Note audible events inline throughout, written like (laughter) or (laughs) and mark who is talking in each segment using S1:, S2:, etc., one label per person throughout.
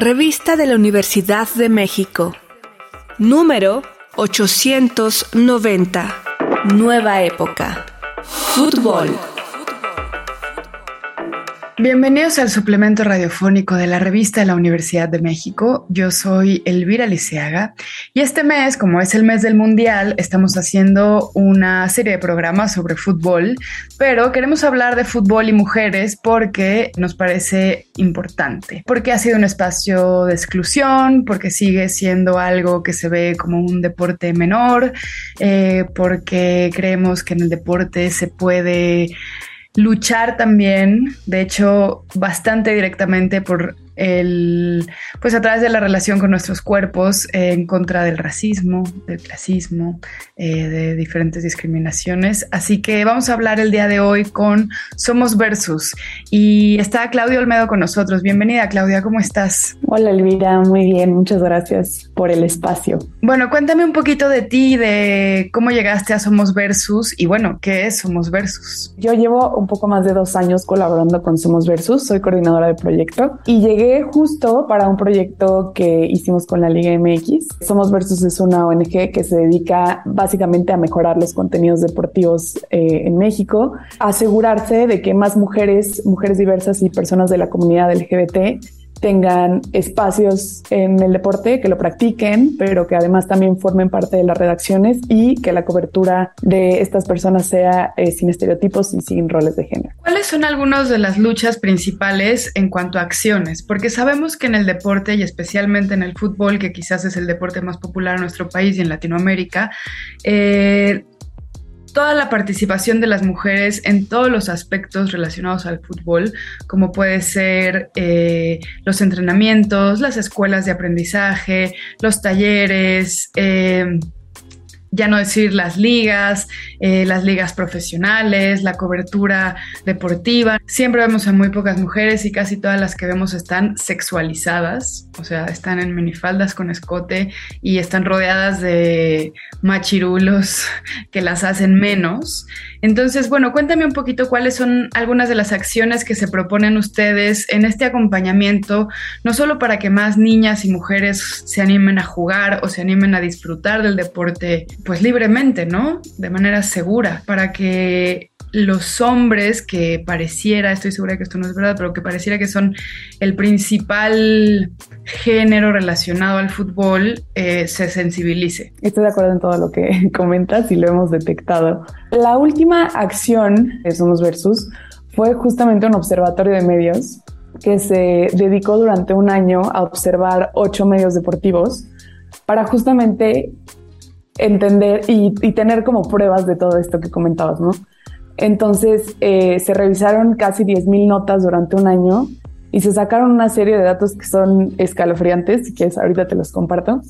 S1: Revista de la Universidad de México. Número 890. Nueva época. Fútbol.
S2: Bienvenidos al suplemento radiofónico de la revista de la Universidad de México. Yo soy Elvira Liceaga y este mes, como es el mes del Mundial, estamos haciendo una serie de programas sobre fútbol, pero queremos hablar de fútbol y mujeres porque nos parece importante, porque ha sido un espacio de exclusión, porque sigue siendo algo que se ve como un deporte menor, eh, porque creemos que en el deporte se puede luchar también, de hecho, bastante directamente por el, pues a través de la relación con nuestros cuerpos en contra del racismo, del clasismo, eh, de diferentes discriminaciones. Así que vamos a hablar el día de hoy con Somos Versus y está Claudia Olmedo con nosotros. Bienvenida Claudia, ¿cómo estás?
S3: Hola Elvira, muy bien, muchas gracias por el espacio.
S2: Bueno, cuéntame un poquito de ti, de cómo llegaste a Somos Versus y bueno, ¿qué es Somos Versus?
S3: Yo llevo un poco más de dos años colaborando con Somos Versus, soy coordinadora de proyecto y llegué justo para un proyecto que hicimos con la Liga MX. Somos Versus es una ONG que se dedica básicamente a mejorar los contenidos deportivos eh, en México, asegurarse de que más mujeres, mujeres diversas y personas de la comunidad LGBT tengan espacios en el deporte, que lo practiquen, pero que además también formen parte de las redacciones y que la cobertura de estas personas sea eh, sin estereotipos y sin roles de género.
S2: ¿Cuáles son algunas de las luchas principales en cuanto a acciones? Porque sabemos que en el deporte y especialmente en el fútbol, que quizás es el deporte más popular en nuestro país y en Latinoamérica, eh, toda la participación de las mujeres en todos los aspectos relacionados al fútbol, como puede ser eh, los entrenamientos, las escuelas de aprendizaje, los talleres, eh, ya no decir las ligas, eh, las ligas profesionales, la cobertura deportiva. Siempre vemos a muy pocas mujeres y casi todas las que vemos están sexualizadas, o sea, están en minifaldas con escote y están rodeadas de machirulos (laughs) que las hacen menos. Entonces, bueno, cuéntame un poquito cuáles son algunas de las acciones que se proponen ustedes en este acompañamiento, no solo para que más niñas y mujeres se animen a jugar o se animen a disfrutar del deporte pues libremente, ¿no? De manera segura, para que los hombres que pareciera, estoy segura que esto no es verdad, pero que pareciera que son el principal género relacionado al fútbol, eh, se sensibilice.
S3: Estoy de acuerdo en todo lo que (laughs) comentas y lo hemos detectado. La última acción de Somos Versus fue justamente un observatorio de medios que se dedicó durante un año a observar ocho medios deportivos para justamente entender y, tener como pruebas de todo esto que comentabas, ¿no? Entonces eh, se revisaron casi 10.000 notas durante un año y se sacaron una serie de datos que son escalofriantes, si quieres ahorita te los comparto.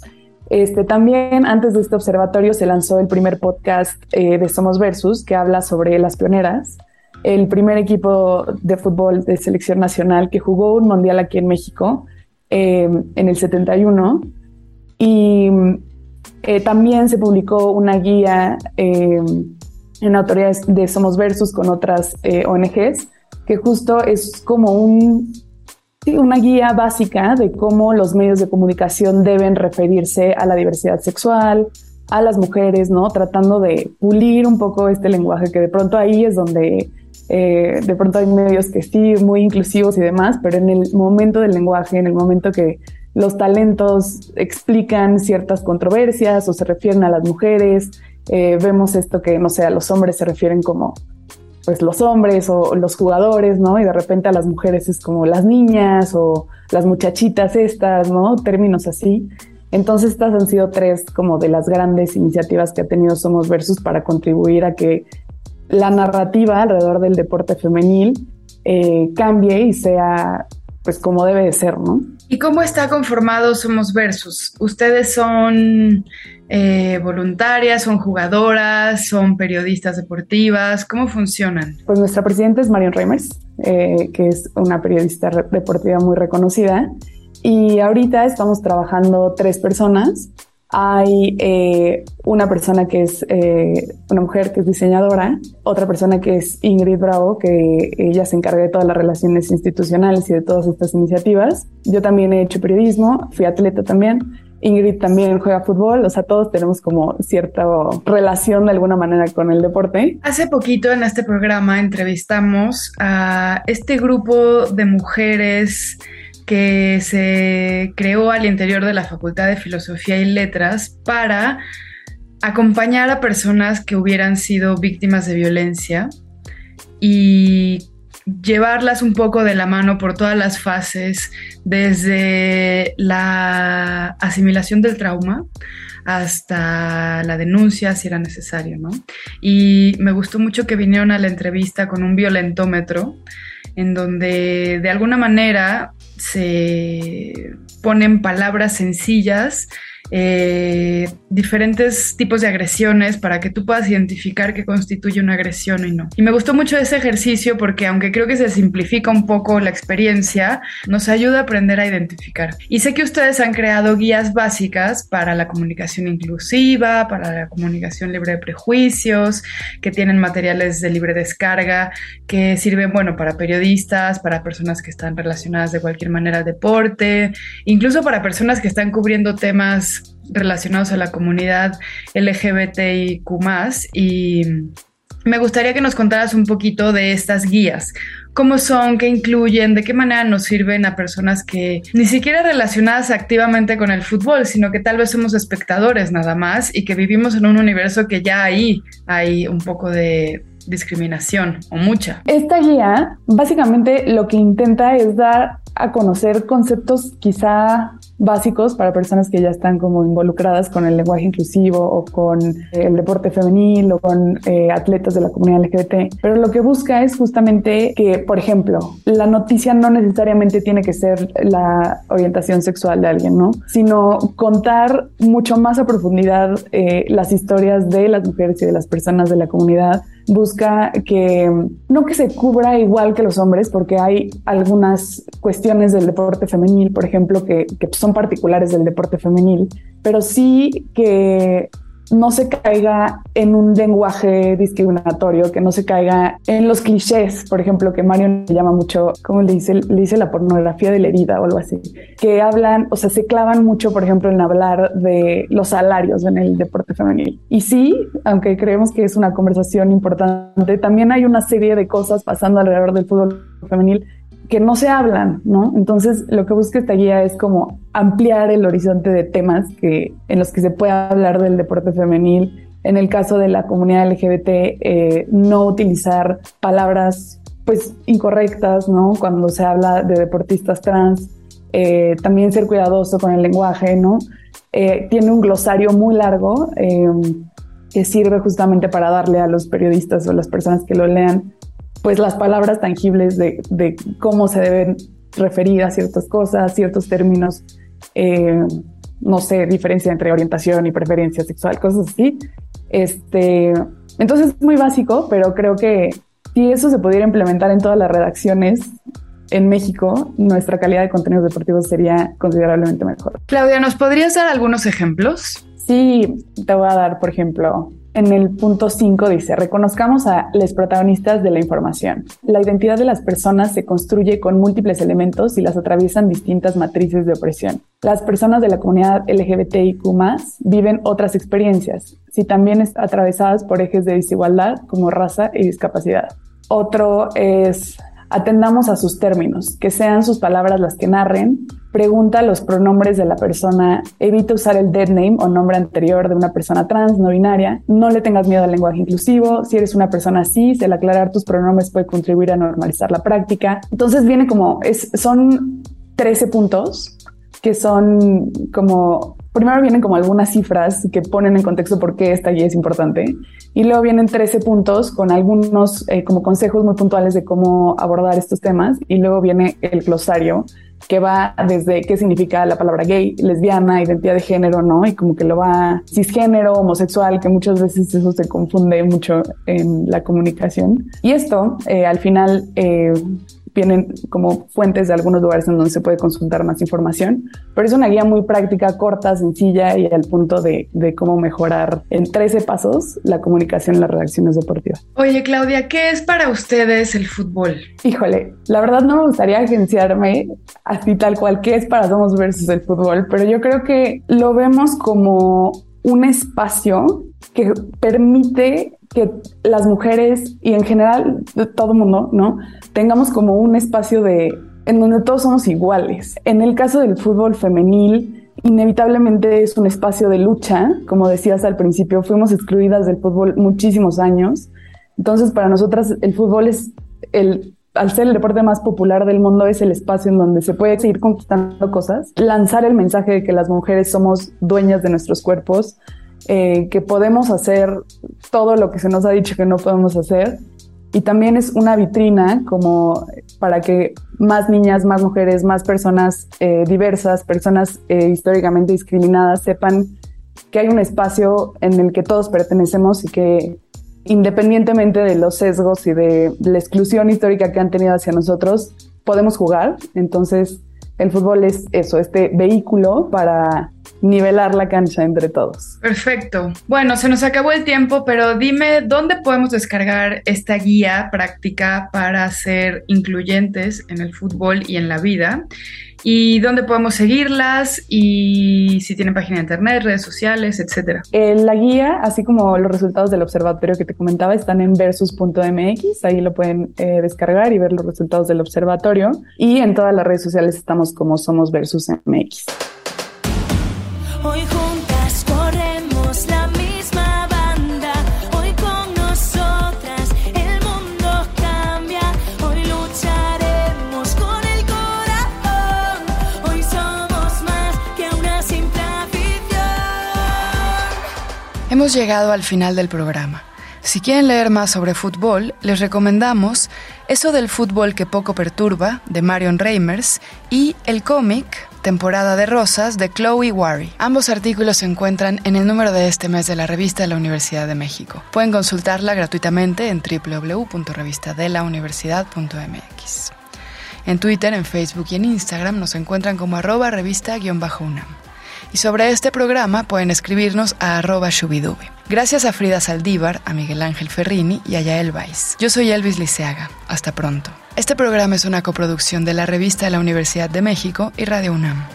S3: Este, también antes de este observatorio se lanzó el primer podcast eh, de Somos Versus que habla sobre las pioneras, el primer equipo de fútbol de selección nacional que jugó un mundial aquí en México eh, en el 71 y eh, también se publicó una guía eh, en autoridades de Somos Versus con otras eh, ONGs, que justo es como un, una guía básica de cómo los medios de comunicación deben referirse a la diversidad sexual, a las mujeres, ¿no? Tratando de pulir un poco este lenguaje, que de pronto ahí es donde de pronto hay medios que sí, muy inclusivos y demás, pero en el momento del lenguaje, en el momento que los talentos explican ciertas controversias o se refieren a las mujeres. Eh, vemos esto que, no sé, a los hombres se refieren como pues los hombres o los jugadores, ¿no? Y de repente a las mujeres es como las niñas o las muchachitas estas, ¿no? Términos así. Entonces estas han sido tres como de las grandes iniciativas que ha tenido Somos Versus para contribuir a que la narrativa alrededor del deporte femenil eh, cambie y sea pues como debe de ser, ¿no?
S2: ¿Y cómo está conformado Somos Versus? ¿Ustedes son eh, voluntarias, son jugadoras, son periodistas deportivas? ¿Cómo funcionan?
S3: Pues nuestra presidenta es Marion Reimers, eh, que es una periodista deportiva muy reconocida. Y ahorita estamos trabajando tres personas hay eh, una persona que es eh, una mujer que es diseñadora, otra persona que es Ingrid Bravo, que ella se encarga de todas las relaciones institucionales y de todas estas iniciativas. Yo también he hecho periodismo, fui atleta también. Ingrid también juega fútbol, o sea, todos tenemos como cierta relación de alguna manera con el deporte.
S2: Hace poquito en este programa entrevistamos a este grupo de mujeres que se creó al interior de la Facultad de Filosofía y Letras para acompañar a personas que hubieran sido víctimas de violencia y llevarlas un poco de la mano por todas las fases, desde la asimilación del trauma hasta la denuncia si era necesario, ¿no? Y me gustó mucho que vinieron a la entrevista con un violentómetro en donde de alguna manera se ponen palabras sencillas eh, diferentes tipos de agresiones para que tú puedas identificar qué constituye una agresión y no. Y me gustó mucho ese ejercicio porque aunque creo que se simplifica un poco la experiencia, nos ayuda a aprender a identificar. Y sé que ustedes han creado guías básicas para la comunicación inclusiva, para la comunicación libre de prejuicios, que tienen materiales de libre descarga, que sirven, bueno, para periodistas, para personas que están relacionadas de cualquier manera al deporte, incluso para personas que están cubriendo temas relacionados a la comunidad LGBTIQ y me gustaría que nos contaras un poquito de estas guías. ¿Cómo son? ¿Qué incluyen? ¿De qué manera nos sirven a personas que ni siquiera relacionadas activamente con el fútbol, sino que tal vez somos espectadores nada más y que vivimos en un universo que ya ahí hay un poco de discriminación o mucha?
S3: Esta guía básicamente lo que intenta es dar a conocer conceptos quizá básicos para personas que ya están como involucradas con el lenguaje inclusivo o con eh, el deporte femenil o con eh, atletas de la comunidad LGBT. Pero lo que busca es justamente que, por ejemplo, la noticia no necesariamente tiene que ser la orientación sexual de alguien, ¿no? Sino contar mucho más a profundidad eh, las historias de las mujeres y de las personas de la comunidad busca que no que se cubra igual que los hombres, porque hay algunas cuestiones del deporte femenil, por ejemplo, que, que son particulares del deporte femenil, pero sí que no se caiga en un lenguaje discriminatorio, que no se caiga en los clichés, por ejemplo, que Mario le llama mucho, como le dice, le dice la pornografía de la herida o algo así, que hablan, o sea, se clavan mucho, por ejemplo, en hablar de los salarios en el deporte femenil. Y sí, aunque creemos que es una conversación importante, también hay una serie de cosas pasando alrededor del fútbol femenil que no se hablan, ¿no? Entonces, lo que busca esta guía es como ampliar el horizonte de temas que, en los que se pueda hablar del deporte femenil. En el caso de la comunidad LGBT, eh, no utilizar palabras pues incorrectas, ¿no? Cuando se habla de deportistas trans, eh, también ser cuidadoso con el lenguaje, ¿no? Eh, tiene un glosario muy largo que sirve justamente para darle a los periodistas o las personas que lo lean pues las palabras tangibles de, cómo se deben referir a ciertas cosas, ciertos términos, eh, no sé, diferencia entre orientación y preferencia sexual, cosas así. Este, entonces es muy básico, pero creo que si eso se pudiera implementar en todas las redacciones en México, nuestra calidad de contenidos deportivos sería considerablemente mejor.
S2: Claudia, ¿nos podrías dar algunos ejemplos?
S3: Sí, te voy a dar, por ejemplo, en el punto 5 dice, reconozcamos a los protagonistas de la información. La identidad de las personas se construye con múltiples elementos y las atraviesan distintas matrices de opresión. Las personas de la comunidad LGBTIQ viven otras experiencias, si también atravesadas por ejes de desigualdad como raza y discapacidad. Otro es atendamos a sus términos, que sean sus palabras las que narren, pregunta los pronombres de la persona, evita usar el dead name o nombre anterior de una persona trans, no binaria, no le tengas miedo al lenguaje inclusivo, si eres una persona cis, el aclarar tus pronombres puede contribuir a normalizar la práctica. Entonces viene como, es, son 13 puntos que son como, primero vienen como algunas cifras que ponen en contexto por qué esta guía es importante y luego vienen 13 puntos con algunos eh, como consejos muy puntuales de cómo abordar estos temas y luego viene el glosario que va desde qué significa la palabra gay, lesbiana, identidad de género, ¿no? Y como que lo va cisgénero, homosexual, que muchas veces eso se confunde mucho en la comunicación. Y esto, eh, al final, eh, vienen como fuentes de algunos lugares en donde se puede consultar más información, pero es una guía muy práctica, corta, sencilla y al punto de, de cómo mejorar en 13 pasos la comunicación en las redacciones deportivas.
S4: Oye, Claudia, ¿qué es para ustedes el fútbol?
S3: Híjole, la verdad no me gustaría agenciarme así tal cual que es para Somos versus el fútbol, pero yo creo que lo vemos como un espacio que permite que las mujeres y en general todo mundo, ¿no? Tengamos como un espacio de en donde todos somos iguales. En el caso del fútbol femenil, inevitablemente es un espacio de lucha, como decías al principio, fuimos excluidas del fútbol muchísimos años. Entonces, para nosotras el fútbol es el al ser el deporte más popular del mundo, es el espacio en donde se puede seguir conquistando cosas, lanzar el mensaje de que las mujeres somos dueñas de nuestros cuerpos, eh, que podemos hacer todo lo que se nos ha dicho que no podemos hacer. Y también es una vitrina como para que más niñas, más mujeres, más personas eh, diversas, personas eh, históricamente discriminadas sepan que hay un espacio en el que todos pertenecemos y que independientemente de los sesgos y de la exclusión histórica que han tenido hacia nosotros, podemos jugar. Entonces, el fútbol es eso, este vehículo para nivelar la cancha entre todos.
S4: Perfecto. Bueno, se nos acabó el tiempo, pero dime dónde podemos descargar esta guía práctica para ser incluyentes en el fútbol y en la vida y dónde podemos seguirlas y si tienen página de internet, redes sociales, etcétera.
S3: Eh, la guía, así como los resultados del observatorio que te comentaba, están en versus.mx, ahí lo pueden eh, descargar y ver los resultados del observatorio y en todas las redes sociales estamos como somos versus MX.
S2: Hemos llegado al final del programa. Si quieren leer más sobre fútbol, les recomendamos Eso del fútbol que poco perturba, de Marion Reimers, y el cómic Temporada de Rosas, de Chloe Wary. Ambos artículos se encuentran en el número de este mes de la revista de la Universidad de México. Pueden consultarla gratuitamente en www.revistadelauniversidad.mx. En Twitter, en Facebook y en Instagram nos encuentran como arroba revista-unam. Y sobre este programa pueden escribirnos a arroba shubidubi. Gracias a Frida Saldívar, a Miguel Ángel Ferrini y a Yael Weiss. Yo soy Elvis Liceaga. Hasta pronto. Este programa es una coproducción de la revista de la Universidad de México y Radio UNAM.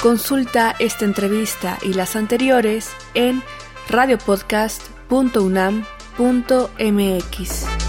S1: Consulta esta entrevista y las anteriores en radiopodcast.unam.mx.